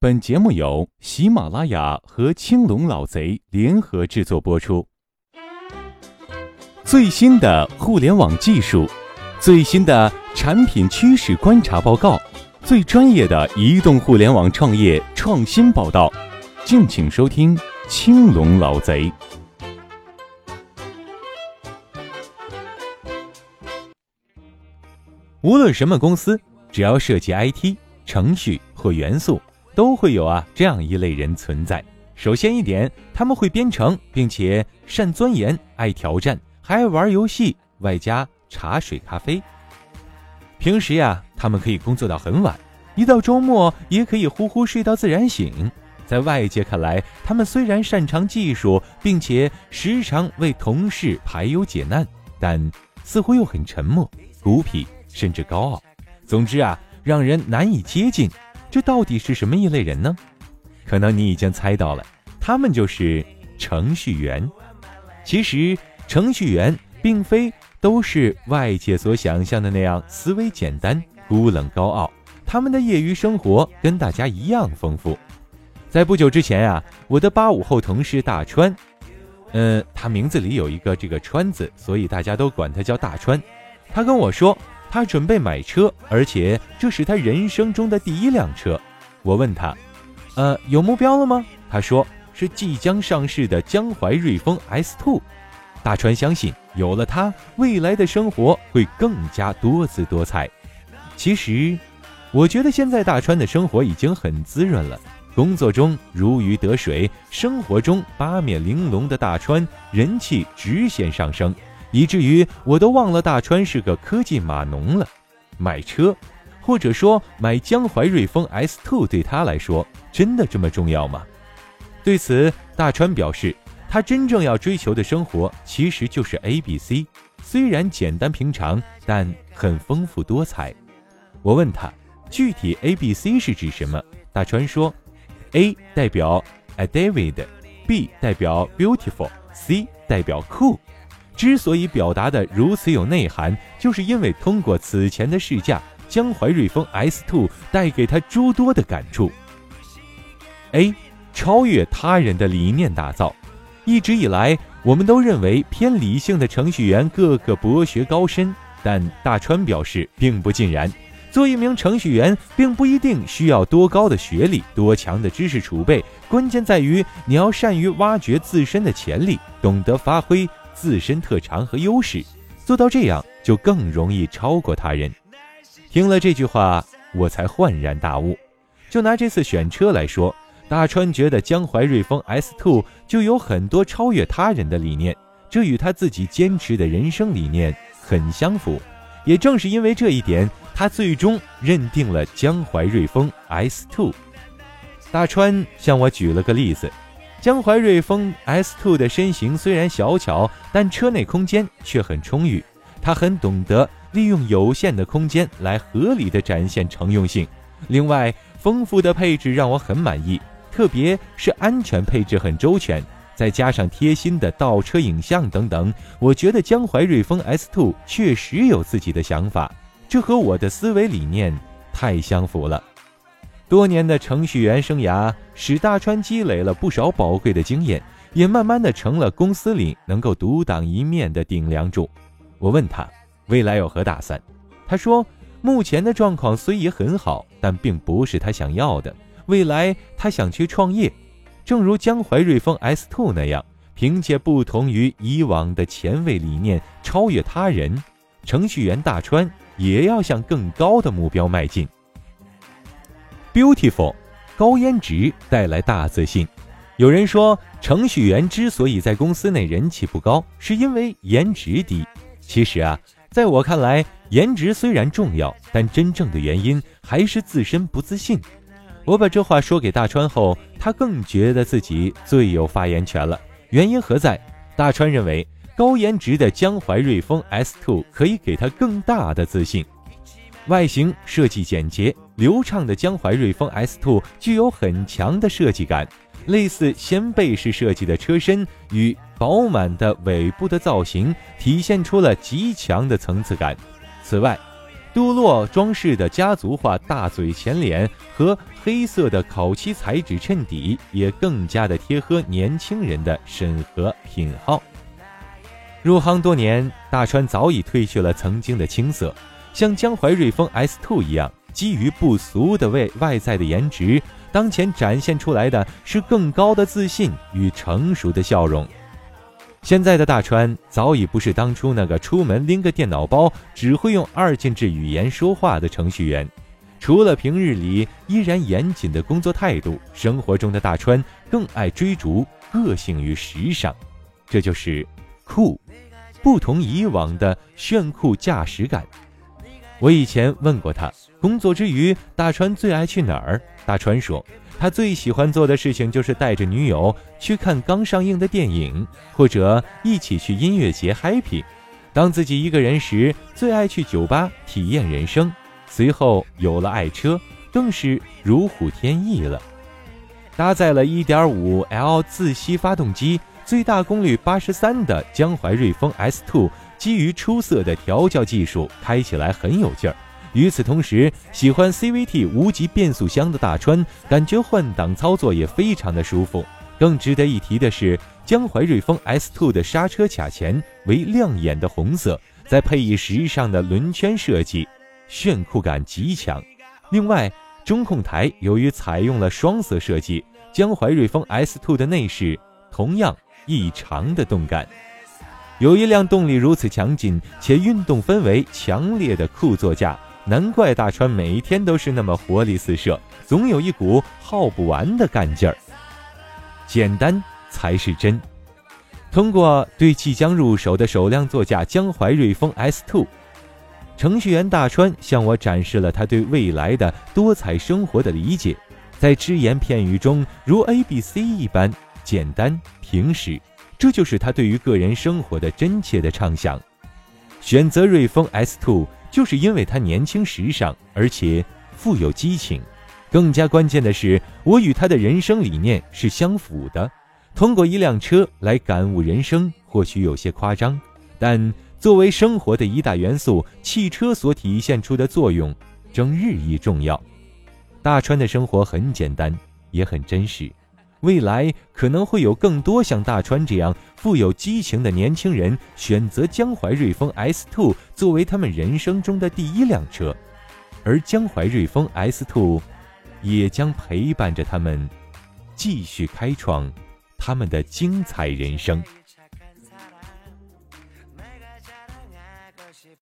本节目由喜马拉雅和青龙老贼联合制作播出。最新的互联网技术，最新的产品趋势观察报告，最专业的移动互联网创业创新报道，敬请收听青龙老贼。无论什么公司，只要涉及 IT 程序或元素。都会有啊这样一类人存在。首先一点，他们会编程，并且善钻研、爱挑战，还爱玩游戏，外加茶水咖啡。平时呀，他们可以工作到很晚，一到周末也可以呼呼睡到自然醒。在外界看来，他们虽然擅长技术，并且时常为同事排忧解难，但似乎又很沉默、孤僻，甚至高傲。总之啊，让人难以接近。这到底是什么一类人呢？可能你已经猜到了，他们就是程序员。其实，程序员并非都是外界所想象的那样思维简单、孤冷高傲。他们的业余生活跟大家一样丰富。在不久之前啊，我的八五后同事大川，嗯，他名字里有一个这个川字，所以大家都管他叫大川。他跟我说。他准备买车，而且这是他人生中的第一辆车。我问他：“呃，有目标了吗？”他说：“是即将上市的江淮瑞风 S Two。”大川相信，有了它，未来的生活会更加多姿多彩。其实，我觉得现在大川的生活已经很滋润了，工作中如鱼得水，生活中八面玲珑的大川人气直线上升。以至于我都忘了大川是个科技码农了。买车，或者说买江淮瑞风 S Two，对他来说真的这么重要吗？对此，大川表示，他真正要追求的生活其实就是 A B C，虽然简单平常，但很丰富多彩。我问他，具体 A B C 是指什么？大川说，A 代表 a David，B 代表 beautiful，C 代表 cool。之所以表达的如此有内涵，就是因为通过此前的试驾，江淮瑞风 S Two 带给他诸多的感触。A，超越他人的理念打造。一直以来，我们都认为偏理性的程序员个个博学高深，但大川表示并不尽然。做一名程序员，并不一定需要多高的学历、多强的知识储备，关键在于你要善于挖掘自身的潜力，懂得发挥。自身特长和优势，做到这样就更容易超过他人。听了这句话，我才恍然大悟。就拿这次选车来说，大川觉得江淮瑞风 S Two 就有很多超越他人的理念，这与他自己坚持的人生理念很相符。也正是因为这一点，他最终认定了江淮瑞风 S Two。大川向我举了个例子。江淮瑞风 S2 的身形虽然小巧，但车内空间却很充裕。它很懂得利用有限的空间来合理的展现乘用性。另外，丰富的配置让我很满意，特别是安全配置很周全，再加上贴心的倒车影像等等，我觉得江淮瑞风 S2 确实有自己的想法，这和我的思维理念太相符了。多年的程序员生涯使大川积累了不少宝贵的经验，也慢慢的成了公司里能够独当一面的顶梁柱。我问他未来有何打算，他说目前的状况虽也很好，但并不是他想要的。未来他想去创业，正如江淮瑞风 S Two 那样，凭借不同于以往的前卫理念超越他人。程序员大川也要向更高的目标迈进。Beautiful，高颜值带来大自信。有人说，程序员之所以在公司内人气不高，是因为颜值低。其实啊，在我看来，颜值虽然重要，但真正的原因还是自身不自信。我把这话说给大川后，他更觉得自己最有发言权了。原因何在？大川认为，高颜值的江淮瑞风 S Two 可以给他更大的自信。外形设计简洁流畅的江淮瑞风 S Two 具有很强的设计感，类似掀背式设计的车身与饱满的尾部的造型，体现出了极强的层次感。此外，镀铬装饰的家族化大嘴前脸和黑色的烤漆材质衬底，也更加的贴合年轻人的审核品号。入行多年，大川早已褪去了曾经的青涩，像江淮瑞风 S Two 一样，基于不俗的外外在的颜值，当前展现出来的是更高的自信与成熟的笑容。现在的大川早已不是当初那个出门拎个电脑包，只会用二进制语言说话的程序员。除了平日里依然严谨的工作态度，生活中的大川更爱追逐个性与时尚。这就是酷，不同以往的炫酷驾驶感。我以前问过他，工作之余大川最爱去哪儿？大川说。他最喜欢做的事情就是带着女友去看刚上映的电影，或者一起去音乐节 happy。当自己一个人时，最爱去酒吧体验人生。随后有了爱车，更是如虎添翼了。搭载了 1.5L 自吸发动机，最大功率83的江淮瑞风 S2，基于出色的调教技术，开起来很有劲儿。与此同时，喜欢 CVT 无级变速箱的大川，感觉换挡操作也非常的舒服。更值得一提的是，江淮瑞风 S2 的刹车卡钳为亮眼的红色，再配以时尚的轮圈设计，炫酷感极强。另外，中控台由于采用了双色设计，江淮瑞风 S2 的内饰同样异常的动感。有一辆动力如此强劲且运动氛围强烈的酷座驾。难怪大川每一天都是那么活力四射，总有一股耗不完的干劲儿。简单才是真。通过对即将入手的首辆座驾江淮瑞风 S2，程序员大川向我展示了他对未来的多彩生活的理解，在只言片语中如 A B C 一般简单平实，这就是他对于个人生活的真切的畅想。选择瑞风 S2。就是因为它年轻时尚，而且富有激情。更加关键的是，我与他的人生理念是相符的。通过一辆车来感悟人生，或许有些夸张，但作为生活的一大元素，汽车所体现出的作用正日益重要。大川的生活很简单，也很真实。未来可能会有更多像大川这样富有激情的年轻人选择江淮瑞风 S Two 作为他们人生中的第一辆车，而江淮瑞风 S Two 也将陪伴着他们，继续开创他们的精彩人生。